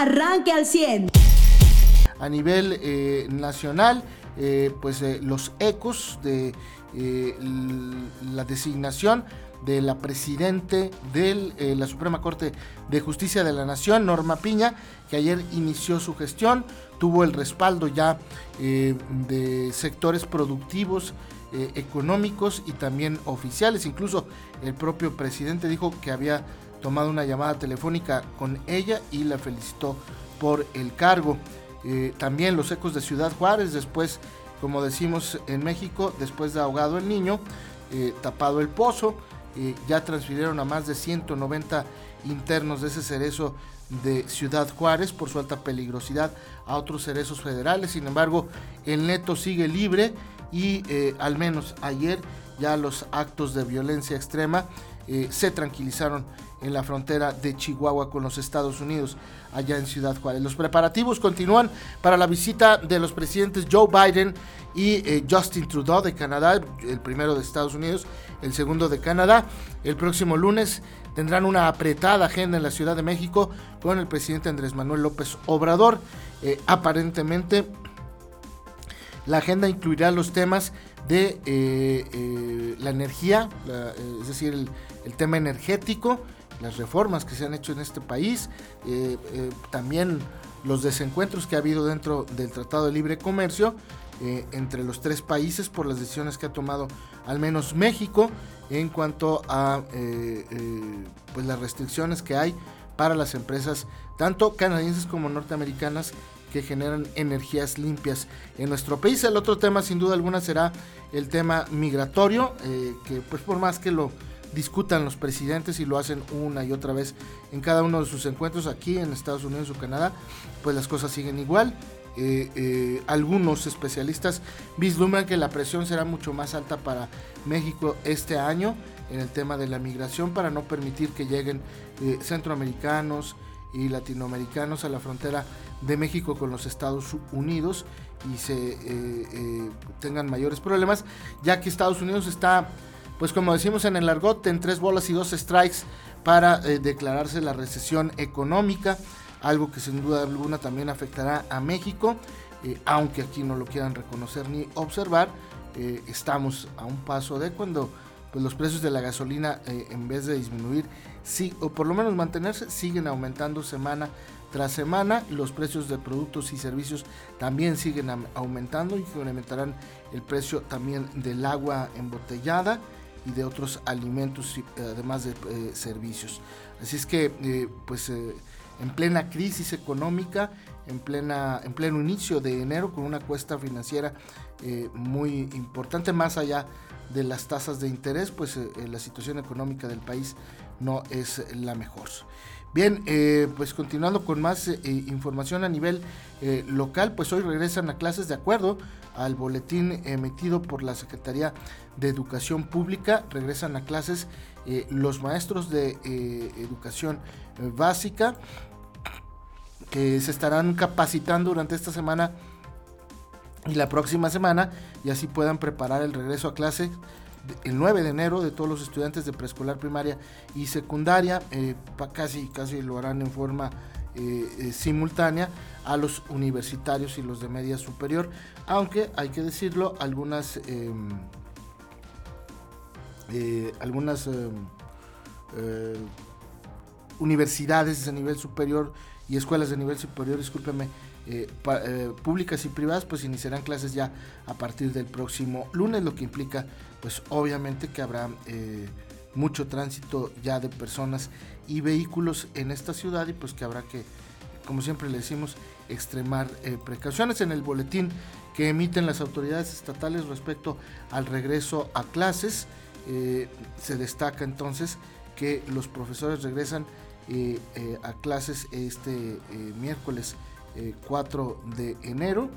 arranque al 100. A nivel eh, nacional, eh, pues eh, los ecos de la designación de la presidente de la Suprema Corte de Justicia de la Nación, Norma Piña, que ayer inició su gestión, tuvo el respaldo ya de sectores productivos, económicos y también oficiales. Incluso el propio presidente dijo que había tomado una llamada telefónica con ella y la felicitó por el cargo. Eh, también los ecos de Ciudad Juárez, después, como decimos en México, después de ahogado el niño, eh, tapado el pozo, eh, ya transfirieron a más de 190 internos de ese cerezo de Ciudad Juárez por su alta peligrosidad a otros cerezos federales. Sin embargo, el neto sigue libre y al menos ayer ya los actos de violencia extrema se tranquilizaron en la frontera de Chihuahua con los Estados Unidos, allá en Ciudad Juárez. Los preparativos continúan para la visita de los presidentes Joe Biden y eh, Justin Trudeau de Canadá, el primero de Estados Unidos, el segundo de Canadá. El próximo lunes tendrán una apretada agenda en la Ciudad de México con el presidente Andrés Manuel López Obrador. Eh, aparentemente, la agenda incluirá los temas de eh, la energía, es decir, el tema energético, las reformas que se han hecho en este país, eh, eh, también los desencuentros que ha habido dentro del Tratado de Libre Comercio eh, entre los tres países por las decisiones que ha tomado al menos México en cuanto a pues las restricciones que hay para las empresas tanto canadienses como norteamericanas que generan energías limpias en nuestro país. El otro tema sin duda alguna será el tema migratorio, que pues por más que lo discutan los presidentes y lo hacen una y otra vez en cada uno de sus encuentros aquí en Estados Unidos o Canadá, pues las cosas siguen igual. Eh, eh, algunos especialistas vislumbran que la presión será mucho más alta para México este año en el tema de la migración para no permitir que lleguen eh, centroamericanos y latinoamericanos a la frontera de México con los Estados Unidos y se tengan mayores problemas, ya que Estados Unidos está pues como decimos en el argot, en tres bolas y dos strikes para eh, declararse la recesión económica, algo que sin duda alguna también afectará a México, eh, aunque aquí no lo quieran reconocer ni observar, eh, estamos a un paso de cuando pues, los precios de la gasolina en vez de disminuir, sí, o por lo menos mantenerse, siguen aumentando semana tras semana. Los precios de productos y servicios también siguen aumentando y aumentarán el precio también del agua embotellada y de otros alimentos, además de eh, servicios. Así es que, eh, pues, eh, en plena crisis económica, en, plena, en pleno inicio de enero, con una cuesta financiera muy importante, más allá de las tasas de interés, pues la situación económica del país no es la mejor. Bien, pues continuando con más información a nivel local, pues hoy regresan a clases de acuerdo al boletín emitido por la Secretaría de Educación Pública. Regresan a clases eh, los maestros de eh, educación eh, básica que se estarán capacitando durante esta semana y la próxima semana y así puedan preparar el regreso a clase el 9 de enero de todos los estudiantes de preescolar, primaria y secundaria. casi, casi lo harán en forma simultánea a los universitarios y los de media superior, aunque hay que decirlo, algunas em, eh, algunas eh, eh, universidades de nivel superior y escuelas de nivel superior, discúlpeme, públicas y privadas, pues iniciarán clases ya a partir del próximo lunes, lo que implica, pues obviamente que habrá mucho tránsito ya de personas y vehículos en esta ciudad y pues que habrá que, como siempre le decimos, extremar precauciones en el boletín que emiten las autoridades estatales respecto al regreso a clases. Eh, se destaca entonces que los profesores regresan eh, eh, a clases este miércoles 4 de enero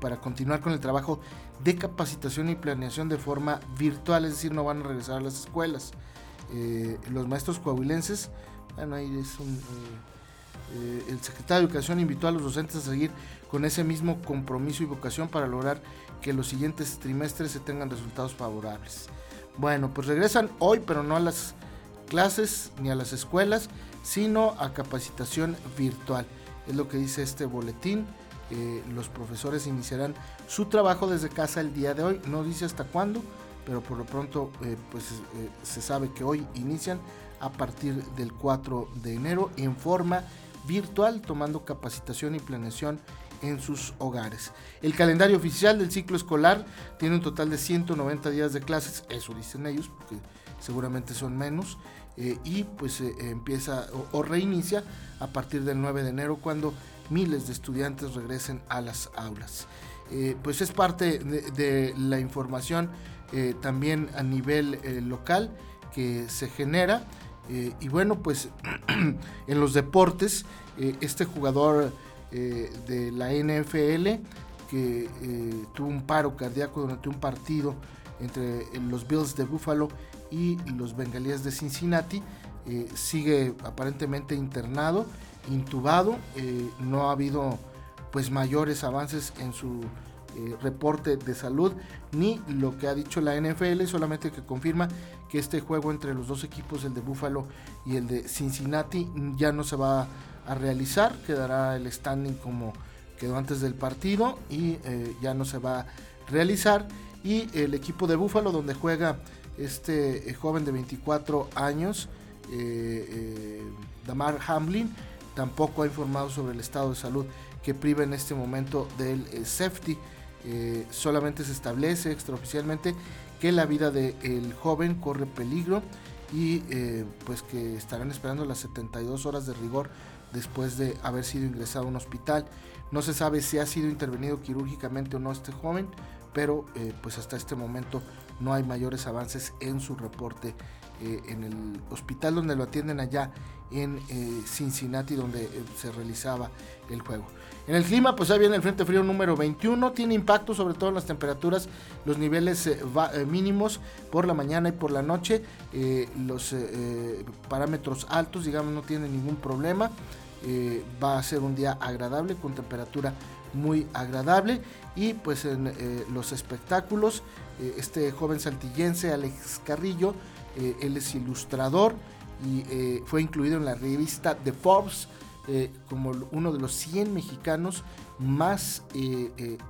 para continuar con el trabajo de capacitación y planeación de forma virtual, es decir, no van a regresar a las escuelas. los maestros coahuilenses, bueno, ahí es un... el secretario de Educación invitó a los docentes a seguir con ese mismo compromiso y vocación para lograr que los siguientes trimestres se tengan resultados favorables. Bueno, pues regresan hoy, pero no a las clases ni a las escuelas, sino a capacitación virtual. Es lo que dice este boletín. Eh, los profesores iniciarán su trabajo desde casa el día de hoy. No dice hasta cuándo, pero por lo pronto eh, pues, eh, se sabe que hoy inician a partir del 4 de enero en forma virtual, tomando capacitación y planeación en sus hogares. El calendario oficial del ciclo escolar tiene un total de 190 días de clases, eso dicen ellos, porque seguramente son menos, y pues eh, empieza o, reinicia a partir del 9 de enero cuando miles de estudiantes regresen a las aulas. Eh, pues es parte de, la información también a nivel local que se genera. y bueno, pues en los deportes, este jugador de la NFL que tuvo un paro cardíaco durante un partido entre los Bills de Buffalo y los bengalíes de Cincinnati. Eh, sigue aparentemente internado, intubado, eh, no ha habido pues mayores avances en su eh, reporte de salud ni lo que ha dicho la NFL, solamente que confirma que este juego entre los dos equipos, el de Buffalo y el de Cincinnati, ya no se va a realizar, quedará el standing como quedó antes del partido y ya no se va a realizar. Y el equipo de Buffalo, donde juega este eh, joven de 24 años, eh, eh, Damar Hamlin, tampoco ha informado sobre el estado de salud que priva en este momento del safety. solamente se establece extraoficialmente que la vida del joven corre peligro y pues que estarán esperando las 72 horas de rigor después de haber sido ingresado a un hospital. No se sabe si ha sido intervenido quirúrgicamente o no este joven, pero pues hasta este momento no hay mayores avances en su reporte eh, en el hospital donde lo atienden allá en eh, Cincinnati donde eh, se realizaba el juego. En el clima, pues ahí viene el Frente Frío número 21, tiene impacto sobre todo en las temperaturas, los niveles mínimos por la mañana y por la noche, los parámetros altos, digamos, no tienen ningún problema, va a ser un día agradable con temperatura muy agradable y pues en los espectáculos eh, este joven saltillense, Alex Carrillo. Eh, él es ilustrador y eh, fue incluido en la revista The Forbes como uno de los 100 mexicanos más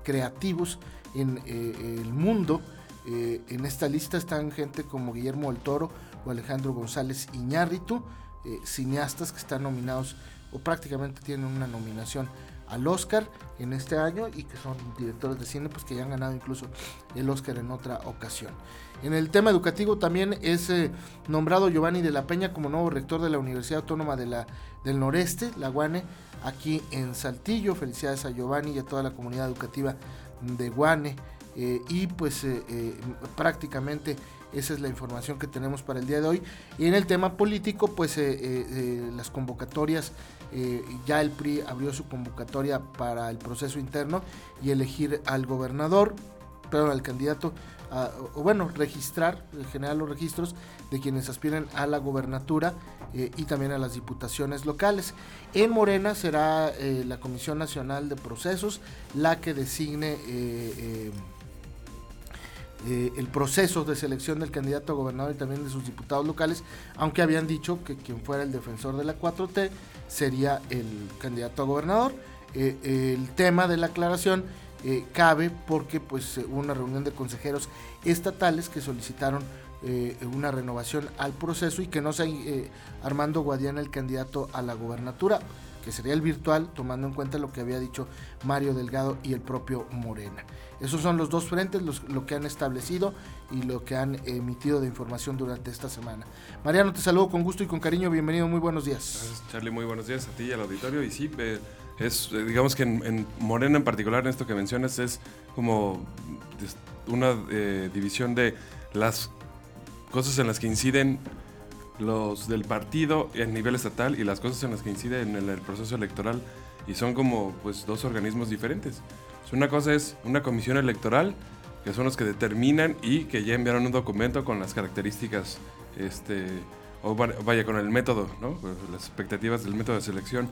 creativos en el mundo. en esta lista están gente como Guillermo del Toro o Alejandro González Iñárritu, cineastas que están nominados o prácticamente tienen una nominación al Oscar en este año y que son directores de cine pues que ya han ganado incluso el Oscar en otra ocasión. En el tema educativo también es eh, nombrado Giovanni de la Peña como nuevo rector de la Universidad Autónoma de la, del Noreste, la Guane, aquí en Saltillo. Felicidades a Giovanni y a toda la comunidad educativa de Guane. Eh, y pues eh, prácticamente esa es la información que tenemos para el día de hoy. Y en el tema político, pues las convocatorias eh, ya el PRI abrió su convocatoria para el proceso interno y elegir al gobernador, pero al candidato, o bueno, registrar, generar los registros de quienes aspiran a la gobernatura eh, y también a las diputaciones locales. En Morena será eh, la Comisión Nacional de Procesos la que designe el proceso de selección del candidato a gobernador y también de sus diputados locales, aunque habían dicho que quien fuera el defensor de la 4T sería el candidato a gobernador. Eh, el tema de la aclaración eh, cabe porque pues hubo una reunión de consejeros estatales que solicitaron eh, una renovación al proceso y que no sea Armando Guadiana el candidato a la gobernatura, que sería el virtual, tomando en cuenta lo que había dicho Mario Delgado y el propio Morena. Esos son los dos frentes, lo que han establecido y lo que han emitido de información durante esta semana. Mariano, te saludo con gusto y con cariño. Bienvenido, muy buenos días. Gracias, Charlie. Muy buenos días a ti y al auditorio. Y sí, es, eh, digamos que en, Morena en particular, en esto que mencionas, es como una eh, división de las cosas en las que inciden los del partido a nivel estatal y las cosas en las que inciden en el proceso electoral y son como pues dos organismos diferentes. Una cosa es una comisión electoral, que son los que determinan y que ya enviaron un documento con las características, este, o vaya, con el método, ¿no? Las expectativas del método de selección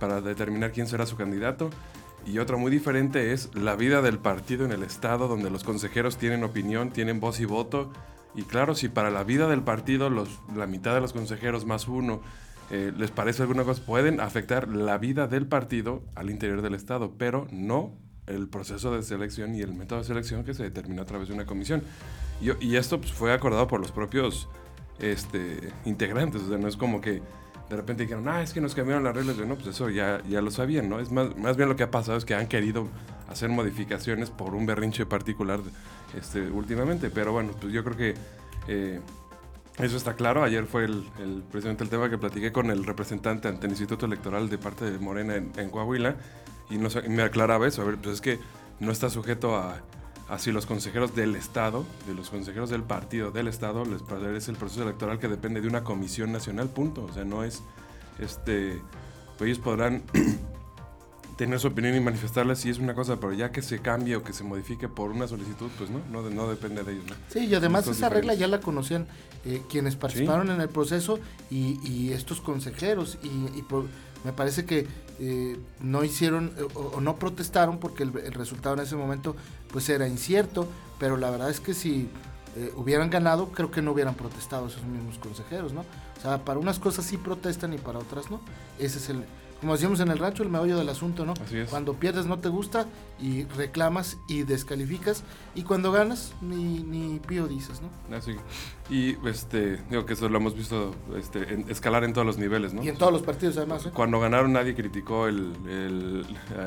para determinar quién será su candidato. Y otra muy diferente es la vida del partido en el Estado, donde los consejeros tienen opinión, tienen voz y voto Y claro, si para la vida del partido los, la mitad de los consejeros más uno eh, les parece alguna cosa, pueden afectar la vida del partido al interior del Estado, pero no el proceso de selección y el método de selección que se determinó a través de una comisión. Y, y esto pues, fue acordado por los propios este, integrantes, o sea, no es como que de repente dijeron, ah, es que nos cambiaron las reglas, no, pues eso ya, ya lo sabían, ¿no? Es más, más bien lo que ha pasado es que han querido hacer modificaciones por un berrinche particular este, últimamente, pero bueno, pues yo creo que eh, eso está claro. Ayer fue el, el, presidente del tema que platiqué con el representante ante el Instituto Electoral de parte de Morena en, Coahuila y, me aclaraba eso, a ver, pues es que no está sujeto a así los consejeros del Estado, de los consejeros del partido del Estado, les es el proceso electoral que depende de una comisión nacional, punto. O sea, no es, este, pues ellos podrán tener su opinión y manifestarla si es una cosa, pero ya que se cambie o que se modifique por una solicitud, pues no, no, no depende de ellos. ¿no? Sí, y además esa regla ya la conocían eh, quienes participaron ¿Sí? en el proceso y, y estos consejeros y, y por, me parece que eh, no hicieron eh, o, o, no protestaron porque el, el, resultado en ese momento pues era incierto, pero la verdad es que si eh, hubieran ganado, creo que no hubieran protestado esos mismos consejeros, ¿no? O sea, para unas cosas sí protestan y para otras no. Ese es el, como decíamos en el rancho, el meollo del asunto, ¿no? Así es. Cuando pierdes no te gusta y reclamas y descalificas y cuando ganas ni, ni pío dices, ¿no? Así. Y este, digo que eso lo hemos visto este, en, escalar en todos los niveles, ¿no? Y en todos los partidos además, ¿eh? Cuando ganaron nadie criticó el, el,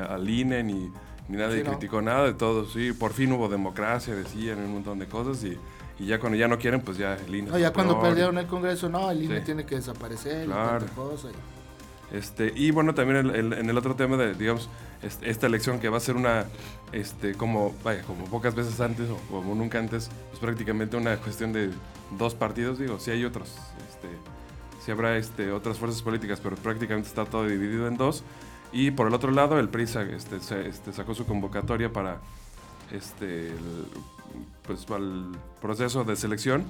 al INE ni, ni nadie sí, criticó no. nada de todo, sí, por fin hubo democracia, decían un montón de cosas y y ya cuando ya no quieren, pues ya el INE. No, ya cuando perdieron el Congreso, no, el INE sí. tiene que desaparecer claro. y cosa. Y... Este, y bueno, también el, el, en el otro tema de, digamos, este, esta elección que va a ser una, este, como, vaya, como pocas veces antes o como nunca antes, pues prácticamente una cuestión de dos partidos, digo, sí hay otros, este, sí habrá este, otras fuerzas políticas, pero prácticamente está todo dividido en dos. Y por el otro lado, el PRI este, este, sacó su convocatoria para este, el, pues, al proceso de selección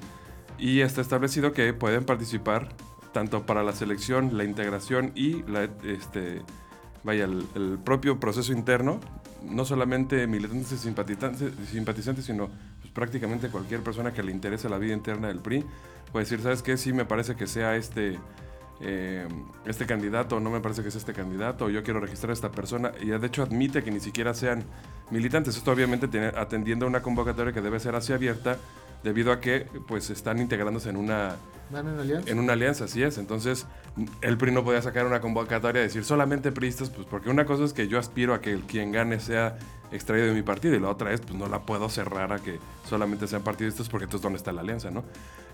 y está establecido que pueden participar tanto para la selección, la integración y la, este, vaya, el, el, propio proceso interno, no solamente militantes y simpatizantes, simpatizantes sino pues, prácticamente cualquier persona que le interese la vida interna del PRI puede decir, ¿sabes qué? Sí me parece que sea este, eh, este candidato, no me parece que sea este candidato, yo quiero registrar a esta persona y de hecho admite que ni siquiera sean militantes. Esto obviamente tiene, atendiendo a una convocatoria que debe ser así abierta debido a que pues están integrándose en una ¿Van en alianza? En una alianza, así es. Entonces, el PRI no podía sacar una convocatoria y decir solamente priistas, pues porque una cosa es que yo aspiro a que el quien gane sea extraído de mi partido y la otra es, pues no la puedo cerrar a que solamente sean partidistas porque entonces dónde está la alianza, ¿no?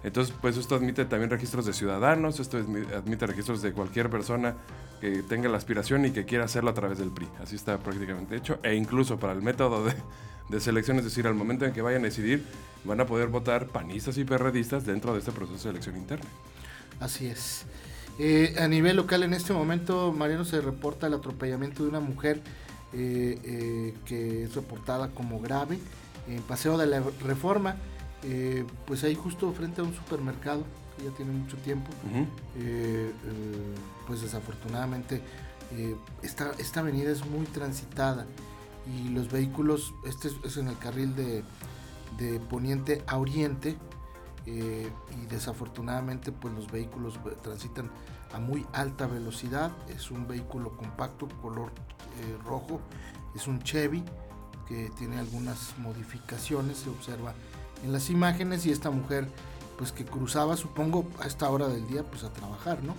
Entonces, pues esto admite también registros de ciudadanos, esto admite registros de cualquier persona que tenga la aspiración y que quiera hacerlo a través del PRI. Así está prácticamente hecho. E incluso para el método de, de selección, es decir, al momento en que vayan a decidir, van a poder votar panistas y perredistas dentro de este proceso de elección interna. Así es. Eh, a nivel local, en este momento, Mariano, se reporta el atropellamiento de una mujer eh, eh, que es reportada como grave en Paseo de la Reforma, pues ahí justo frente a un supermercado que ya tiene mucho tiempo. Uh -huh. pues desafortunadamente esta, esta avenida es muy transitada y los vehículos, este es, en el carril de, de poniente a oriente eh, y desafortunadamente pues los vehículos transitan a muy alta velocidad. Es un vehículo compacto color eh, rojo. Es un Chevy que tiene algunas modificaciones se observa en las imágenes y esta mujer pues que cruzaba supongo a esta hora del día pues a trabajar no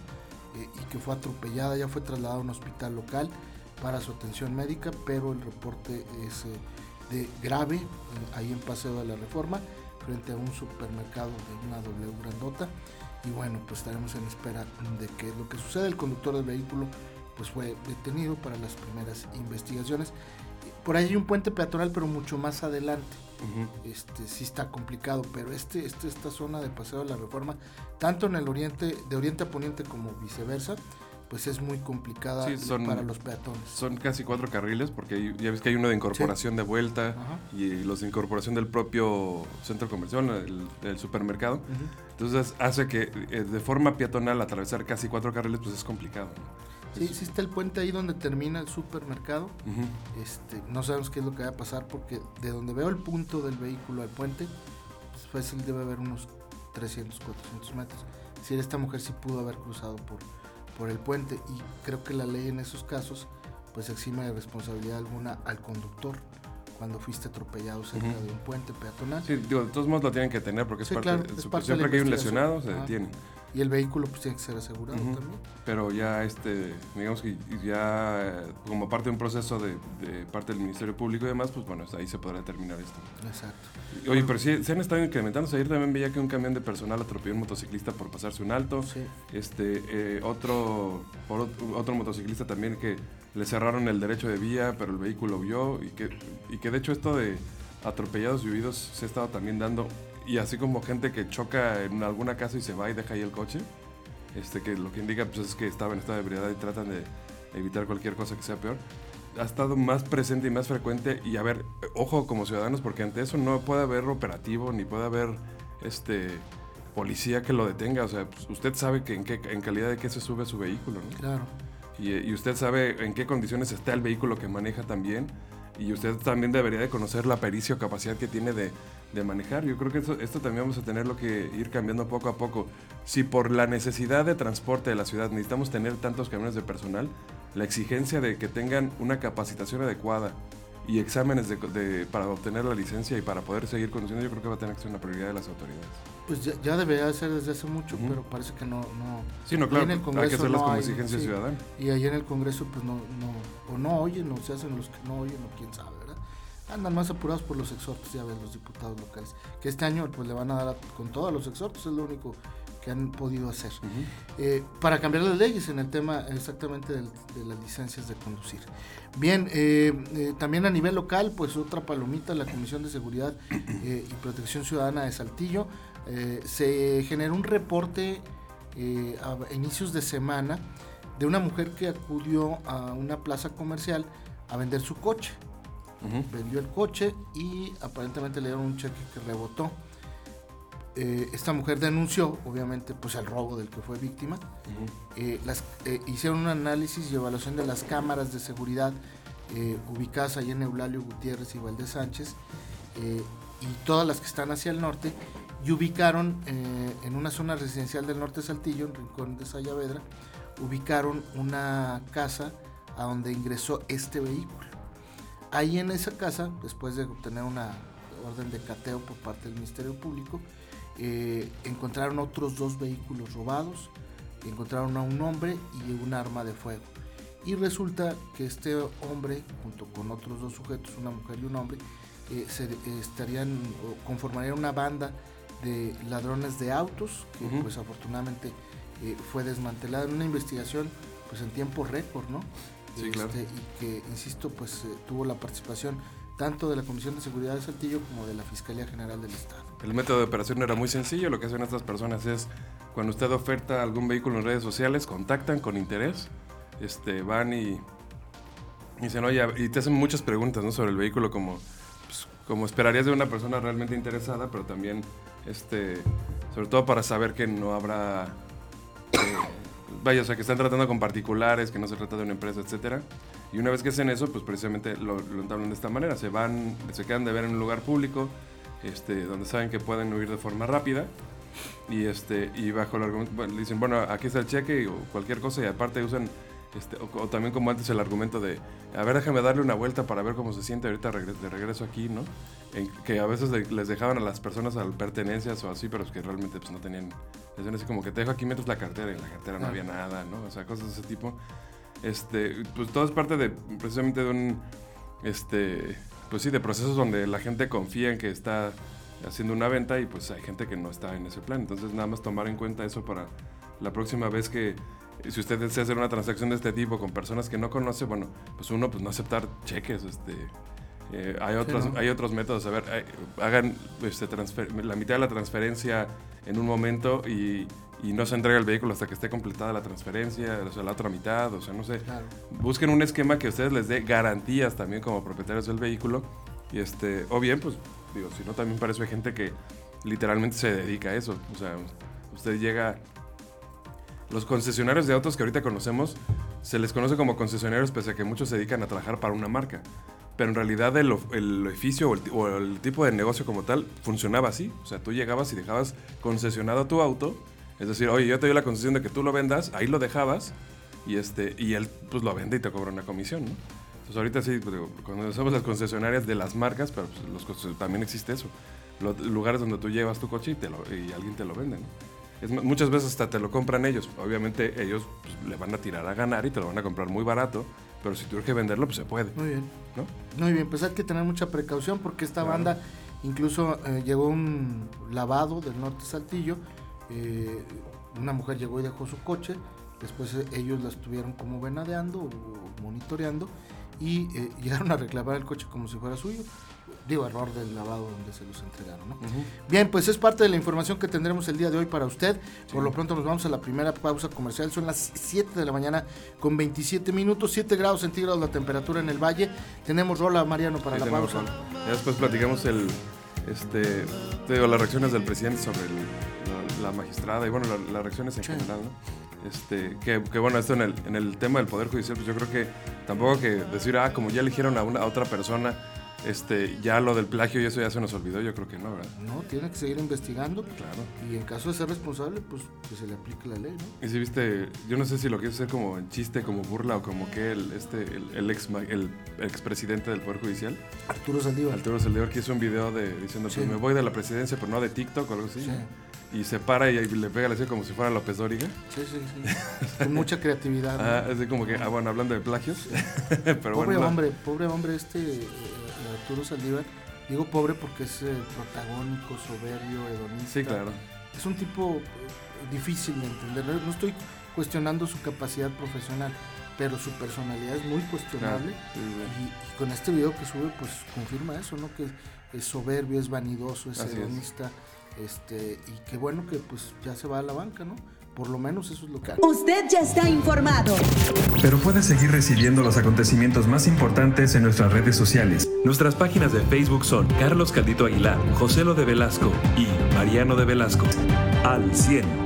eh, y que fue atropellada ya fue trasladada a un hospital local para su atención médica pero el reporte es de grave ahí en Paseo de la Reforma frente a un supermercado de una W grandota. Y bueno pues estaremos en espera de qué es lo que sucede. El conductor del vehículo pues fue detenido para las primeras investigaciones. Por ahí hay un puente peatonal pero mucho más adelante. Uh -huh. este sí está complicado pero este, este esta zona de paseo de la reforma tanto en el oriente de oriente a poniente como viceversa pues es muy complicada sí, son, para los peatones. Son casi cuatro carriles, porque ya ves que hay uno de incorporación sí. de vuelta Ajá. y los de incorporación del propio centro comercial, el, el supermercado. Uh -huh. Entonces hace que eh, de forma peatonal atravesar casi cuatro carriles, pues es complicado. ¿no? Sí, sí está el puente ahí donde termina el supermercado. Uh -huh. este, no sabemos qué es lo que va a pasar porque de donde veo el punto del vehículo al puente, fácil debe haber unos 300, 400 metros. Decir, esta mujer sí pudo haber cruzado por, por el puente y creo que la ley en esos casos pues exime de responsabilidad alguna al conductor cuando fuiste atropellado cerca de un puente peatonal. Sí, digo, de todos modos lo tienen que tener porque es Sí, parte, claro, de es parte siempre de que hay un lesionado se Ajá. Y el vehículo pues tiene que ser asegurado también. Pero ya, este, digamos que ya como parte de un proceso de, de parte del Ministerio Público y demás, pues bueno, ahí se podrá determinar esto. Exacto. Oye, pero sí, se han estado incrementando. Ayer también veía que un camión de personal atropelló a un motociclista por pasarse un alto. Sí. Este, eh, otro, por otro motociclista también que le cerraron el derecho de vía, pero el vehículo vio y que, y que de hecho esto de atropellados y huidos se ha estado también dando y así como gente que choca en alguna casa y se va y deja ahí el coche, este que lo que indica pues es que estaba en estado de ebriedad y tratan de evitar cualquier cosa que sea peor. Ha estado más presente y más frecuente y a ver, ojo como ciudadanos porque ante eso no puede haber operativo ni puede haber este policía que lo detenga, o sea, pues, usted sabe que en qué en calidad de qué se sube su vehículo, ¿no? Claro. Y, y usted sabe en qué condiciones está el vehículo que maneja también. Y usted también debería de conocer la pericia o capacidad que tiene de, de manejar. Yo creo que eso- esto también vamos a tenerlo que ir cambiando poco a poco. Si por la necesidad de transporte de la ciudad necesitamos tener tantos camiones de personal, la exigencia de que tengan una capacitación adecuada y exámenes de- de- para obtener la licencia y para poder seguir conduciendo, yo creo que va a tener que ser una prioridad de las autoridades. Pues ya, ya debería ser desde hace mucho, pero parece que no, no. Sí, no, claro, en el hay que hacerlas no como exigencia sí. ciudadana. Y ahí en el Congreso, pues no, no, o no oyen, o se hacen los que no oyen, o quién sabe, ¿verdad? Andan más apurados por los exhortos, ya ves, los diputados locales. Que este año, pues le van a dar a- con todos los exhortos, es lo único que han podido hacer. Eh, para cambiar las leyes en el tema exactamente del- de las licencias de conducir. Bien, eh, eh, también a nivel local, pues otra palomita, la Comisión de Seguridad y Protección Ciudadana de Saltillo, se generó un reporte a inicios de semana de una mujer que acudió a una plaza comercial a vender su coche. Vendió el coche y aparentemente le dieron un cheque que rebotó. Eh, esta mujer denunció, obviamente, pues el robo del que fue víctima. Eh, las, eh, hicieron un análisis y evaluación de las cámaras de seguridad ubicadas ahí en Eulalio Gutiérrez y Valdés Sánchez y todas las que están hacia el norte y ubicaron eh, en una zona residencial del norte de Saltillo, en Rincón de Sayavedra, ubicaron una casa a donde ingresó este vehículo. Ahí en esa casa, después de obtener una orden de cateo por parte del Ministerio Público, eh, encontraron otros dos vehículos robados, encontraron a un hombre y un arma de fuego. Y resulta que este hombre, junto con otros dos sujetos, una mujer y un hombre, eh, se, eh, estarían conformarían una banda de ladrones de autos, que pues afortunadamente eh, fue desmantelada en una investigación pues en tiempo récord, ¿no? Sí, claro. Este, y que, insisto, pues tuvo la participación tanto de la Comisión de Seguridad de Saltillo como de la Fiscalía General del Estado. El método de operación era muy sencillo. Lo que hacen estas personas es, cuando usted oferta algún vehículo en redes sociales, contactan con interés, este, van y, dicen, oye, y te hacen muchas preguntas ¿no? sobre el vehículo, como, pues, como esperarías de una persona realmente interesada, pero también, este, sobre todo para saber que no habrá, eh, vaya, o sea, que están tratando con particulares, que no se trata de una empresa, etcétera. Y una vez que hacen eso, pues precisamente lo, entablan de esta manera. Se van, se quedan de ver en un lugar público, este, donde saben que pueden huir de forma rápida. Y, este, y bajo el argumento, bueno, dicen, bueno, aquí está el cheque o cualquier cosa y aparte usan, este, o, o también como antes el argumento de, a ver, déjame darle una vuelta para ver cómo se siente ahorita regre- de regreso aquí, ¿no? En, que a veces le- les dejaban a las personas al pertenencias o así, pero es que realmente pues, no tenían, decían así como que te dejo aquí metes la cartera y en la cartera no había nada, ¿no? O sea, cosas de ese tipo. Este, pues todo es parte de, precisamente de un, este, pues sí, de procesos donde la gente confía en que está haciendo una venta y pues hay gente que no está en ese plan. Entonces nada más tomar en cuenta eso para la próxima vez que si usted desea hacer una transacción de este tipo con personas que no conoce, bueno, pues uno, pues no aceptar cheques, este... eh, hay, otros, ¿no? hay otros métodos, a ver, eh, hagan este, transfer- la mitad de la transferencia en un momento y, y no se entrega el vehículo hasta que esté completada la transferencia, o sea, la otra mitad, o sea, no sé Claro. busquen un esquema que a ustedes les dé garantías también como propietarios del vehículo. Y este, o bien, pues, digo, si no, también hay gente que literalmente se dedica a eso. O sea, usted llega. Los concesionarios de autos que ahorita conocemos, se les conoce como concesionarios, pese a que muchos se dedican a trabajar para una marca. pero en realidad el, el oficio o el, tipo de negocio como tal funcionaba así. O sea, tú llegabas y dejabas concesionado tu auto, es decir, oye, yo te doy la concesión de que tú lo vendas, ahí lo dejabas y, este, y él pues lo vende y te cobra una comisión, ¿no? Entonces ahorita sí, pues, digo, conocemos las concesionarias de las marcas, pero pues, también existe eso. Los lugares donde tú llevas tu coche y, te lo- y alguien te lo vende. Es muchas veces hasta te lo compran ellos. Obviamente ellos pues, le van a tirar a ganar y te lo van a comprar muy barato, pero si tú que venderlo, pues se puede, Muy bien. ¿no? Muy bien, pues hay que tener mucha precaución porque esta Claro. banda incluso eh, llegó un lavado del norte Saltillo. eh, una mujer llegó y dejó su coche. Después eh, ellos la estuvieron como venadeando o monitoreando y eh, llegaron a reclamar el coche como si fuera suyo. Digo, error del lavado donde se los entregaron. ¿no? Bien, pues es parte de la información que tendremos el día de hoy para usted. Por lo pronto nos vamos a la primera pausa comercial. Son las 7 de la mañana con 27 minutos, 7 grados centígrados la temperatura en el valle. Tenemos rola, Mariano, para Sí, la pausa. razón. Ya después platicamos el, este, te digo, las reacciones del presidente sobre el- la, la magistrada y bueno, la- las reacciones en Sí. general, ¿no? Este, que, que bueno, esto en el, en el tema del Poder Judicial, pues yo creo que tampoco que decir, ah, como ya eligieron a, una, a otra persona, este, ya lo del plagio y eso ya se nos olvidó, yo creo que no, ¿verdad? No, tiene que seguir investigando Claro. y en caso de ser responsable, pues que se le aplique la ley, ¿no? Y si viste, yo no sé si lo quiso hacer como en chiste, como burla o como que el, este, el, el ex, el expresidente del Poder Judicial, Arturo Saldívar. Arturo Saldívar, que hizo un video de, diciendo, Sí. pues me voy de la presidencia, pero no de TikTok o algo así. Sí. Y se para y, y le pega así como si fuera López Dóriga. Sí, sí, sí. Con mucha creatividad. ¿no? Ah, así como que, ah, bueno, hablando de plagios. pero pobre bueno, no. hombre, pobre hombre este eh, Arturo Saldívar. Digo pobre porque es eh, protagónico, soberbio, hedonista. Sí, claro. Es un tipo eh, difícil de entender. No estoy cuestionando su capacidad profesional, pero su personalidad es muy cuestionable. Sí, Y, con este video que sube, pues confirma eso, ¿no? Que es soberbio, es vanidoso, es Así es. hedonista. Este, y qué bueno que pues ya se va a la banca, ¿no? Por lo menos eso es lo que Usted ya está informado. Pero puedes seguir recibiendo los acontecimientos más importantes en nuestras redes sociales. Nuestras páginas de Facebook son Carlos Caldito Aguilar, José Lo de Velasco y Mariano de Velasco. Al 100.